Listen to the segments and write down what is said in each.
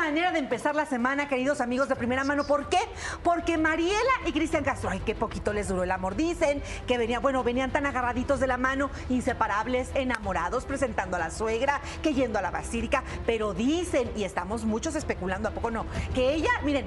manera de empezar la semana, queridos amigos de primera mano. ¿Por qué? Porque Mariela y Cristian Castro, ay, qué poquito les duró el amor. Dicen que venían, bueno, venían tan agarraditos de la mano, inseparables, enamorados, presentando a la suegra, que yendo a la basílica. Pero dicen, y estamos muchos especulando, ¿a poco no? Que ella, miren,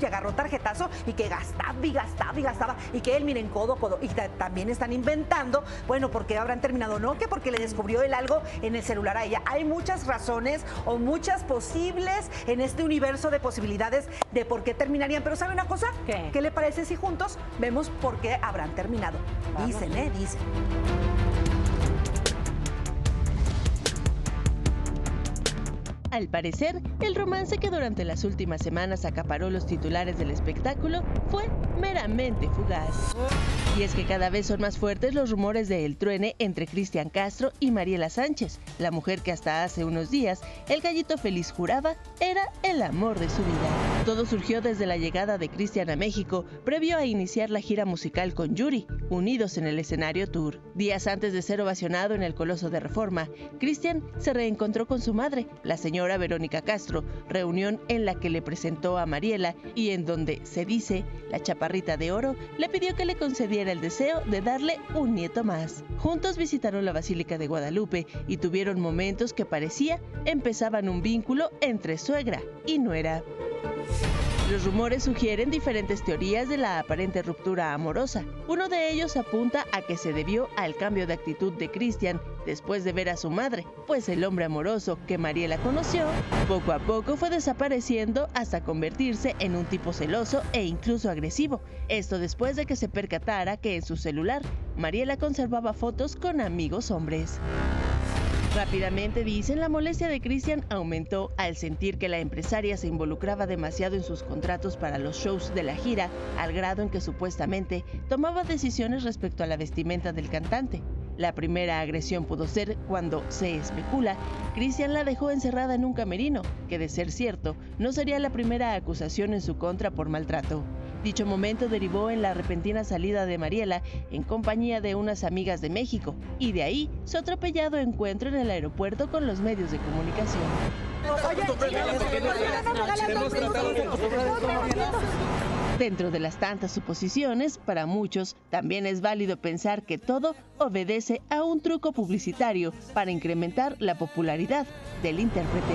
que agarró tarjetazo y que gastaba y gastaba y gastaba. Y que él, miren, codo, codo. Y también están inventando, bueno, porque habrán terminado, ¿no? Que porque le descubrió él algo en el celular a ella. Hay muchas razones o muchas posibles en este universo de posibilidades de por qué terminarían. Pero ¿sabe una cosa? ¿Qué? le parece si juntos vemos por qué habrán terminado? Dicen, ¿eh? Dicen. Al parecer, el romance que durante las últimas semanas acaparó los titulares del espectáculo fue meramente fugaz. Y es que cada vez son más fuertes los rumores de el truene entre Cristian Castro y Mariela Sánchez, la mujer que hasta hace unos días el gallito feliz juraba era el amor de su vida. Todo surgió desde la llegada de Cristian a México, previo a iniciar la gira musical con Yuri, unidos en el escenario tour. Días antes de ser ovacionado en el Coloso de Reforma, Cristian se reencontró con su madre, la señora Verónica Castro, reunión en la que le presentó a Mariela y en donde, se dice, la chaparrita de oro le pidió que le concediera el deseo de darle un nieto más. Juntos visitaron la Basílica de Guadalupe y tuvieron momentos que parecía empezaban un vínculo entre suegra y nuera. Los rumores sugieren diferentes teorías de la aparente ruptura amorosa. Uno de ellos apunta a que se debió al cambio de actitud de Christian después de ver a su madre, pues el hombre amoroso que Mariela conoció poco a poco fue desapareciendo hasta convertirse en un tipo celoso e incluso agresivo. Esto después de que se percatara que en su celular Mariela conservaba fotos con amigos hombres. Rápidamente dicen, la molestia de Christian aumentó al sentir que la empresaria se involucraba demasiado en sus contratos para los shows de la gira, al grado en que supuestamente tomaba decisiones respecto a la vestimenta del cantante. La primera agresión pudo ser cuando, se especula, Christian la dejó encerrada en un camerino, que de ser cierto, no sería la primera acusación en su contra por maltrato. Dicho momento derivó en la repentina salida de Mariela en compañía de unas amigas de México y de ahí su atropellado encuentro en el aeropuerto con los medios de comunicación. Dentro de las tantas suposiciones, para muchos también es válido pensar que todo obedece a un truco publicitario para incrementar la popularidad del intérprete.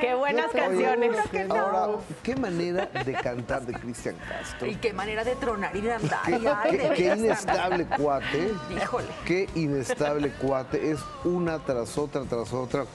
Qué buenas canciones. Ahora, qué manera de cantar de Cristian Castro. Y qué manera de tronar y de andar. Qué, inestable cuate. Híjole. Qué inestable cuate. Es una tras otra, tras otra.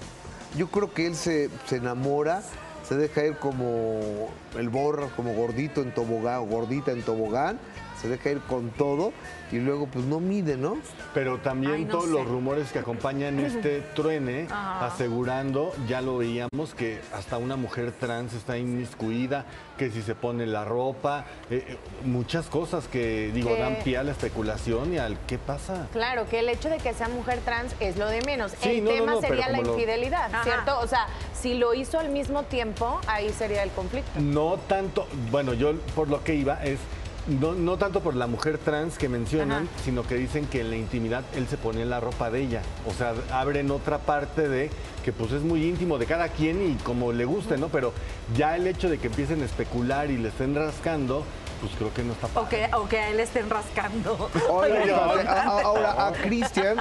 Yo creo que él se, se enamora se deja ir como el borra, como gordito en tobogán, gordita en tobogán, se deja ir con todo y luego pues no mide, ¿no? Pero también todos los rumores que acompañan este truene, asegurando, ya lo veíamos, que hasta una mujer trans está inmiscuida, que si se pone la ropa, eh, eh, muchas cosas que, digo, dan pie a la especulación y al qué pasa. Claro, que el hecho de que sea mujer trans es lo de menos. el tema sería la infidelidad, ¿cierto? O sea, si lo hizo al mismo tiempo, ahí sería el conflicto. No tanto, bueno, yo por lo que iba es no, tanto por la mujer trans que mencionan, sino que dicen que en la intimidad él se pone la ropa de ella. O sea, abren otra parte de que pues es muy íntimo de cada quien y como le guste, ¿no? Pero ya el hecho de que empiecen a especular y le estén rascando, pues creo que no está padre. O que, a él le estén rascando. ahora, a Cristian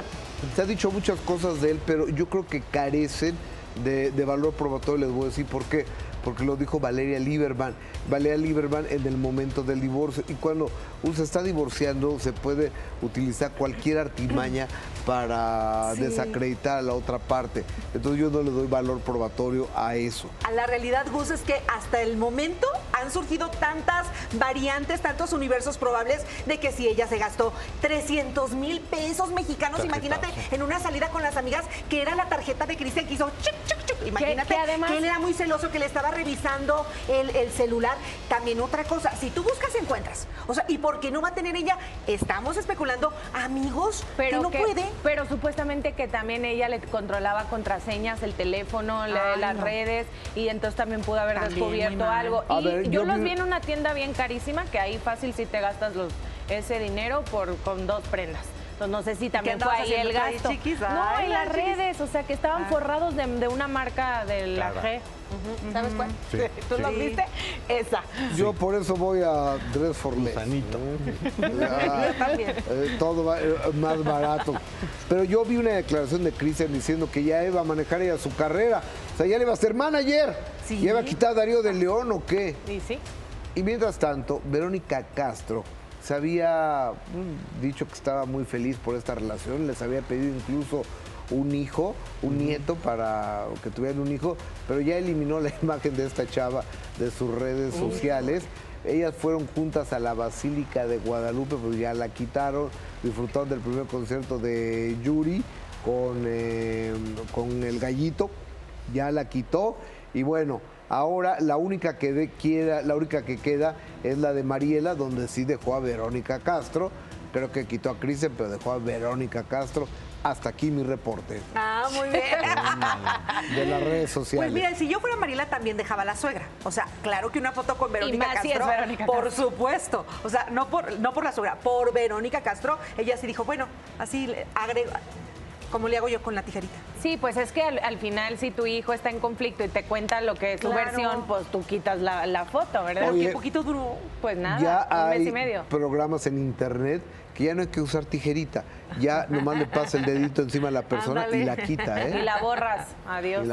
se ha dicho muchas cosas de él, pero yo creo que carecen de, de valor probatorio. Les voy a decir por qué porque lo dijo Valeria Lieberman. Valeria Lieberman en el momento del divorcio. Y cuando uno se está divorciando, se puede utilizar cualquier artimaña para desacreditar a la otra parte. Entonces yo no le doy valor probatorio a eso. A la realidad, Gus, es que hasta el momento han surgido tantas variantes, tantos universos probables de que si ella se gastó 300 mil pesos mexicanos, imagínate, en una salida con las amigas, que era la tarjeta de Cristian que hizo chuc, chuc, chuc. Imagínate que, además... él era muy celoso, que le estaba revisando el, celular. También otra cosa, si tú buscas, encuentras. O sea, ¿y por qué no va a tener ella? Estamos especulando amigos pero que no puede. Pero supuestamente que también ella le controlaba contraseñas, el teléfono, las redes, y entonces también pudo haber descubierto algo. y yo, los vi en una tienda bien carísima, que ahí fácil si te gastas los, ese dinero por con dos prendas. Entonces no sé si también fue ahí el gasto. no, en las redes, o sea que estaban ah. forrados de, una marca de la G. ¿Sabes cuál? Sí. ¿Tú lo viste? Esa. Yo por eso voy a Dress for Less. eh, todo va, eh, más barato. Pero yo vi una declaración de Cristian diciendo que ya iba a manejar ella su carrera. O sea, ya le iba a ser manager. Sí. ¿Ya iba a quitar a Darío de León o qué? Sí, sí. Y mientras tanto, Verónica Castro se había mm, dicho que estaba muy feliz por esta relación, les había pedido incluso un hijo, un nieto para que tuvieran un hijo, pero ya eliminó la imagen de esta chava de sus redes sociales. Ellas fueron juntas a la Basílica de Guadalupe, pues ya la quitaron, disfrutaron del primer concierto de Yuri con, eh, con el gallito, ya la quitó. Y bueno, Ahora la única que queda, la única que queda es la de Mariela, donde sí dejó a Verónica Castro. Creo que quitó a Crisen, pero dejó a Verónica Castro. Hasta aquí mi reporte. Ah, muy bien. De las redes sociales. Pues mira, si yo fuera Mariela también dejaba a la suegra. O sea, claro que una foto con Verónica Castro. es Verónica por supuesto. O sea, no por, no por la suegra, por Verónica Castro. Ella sí dijo, bueno, así agrego como le hago yo con la tijerita. Sí, pues es que al, final si tu hijo está en conflicto y te cuenta lo que es su versión, pues tú quitas la, foto, ¿verdad? Porque poquito duró. Pues nada, un mes y medio. programas en internet que ya no hay que usar tijerita. Ya nomás le pasa el dedito encima a la persona y la quita, ¿eh? Y la borras. Adiós.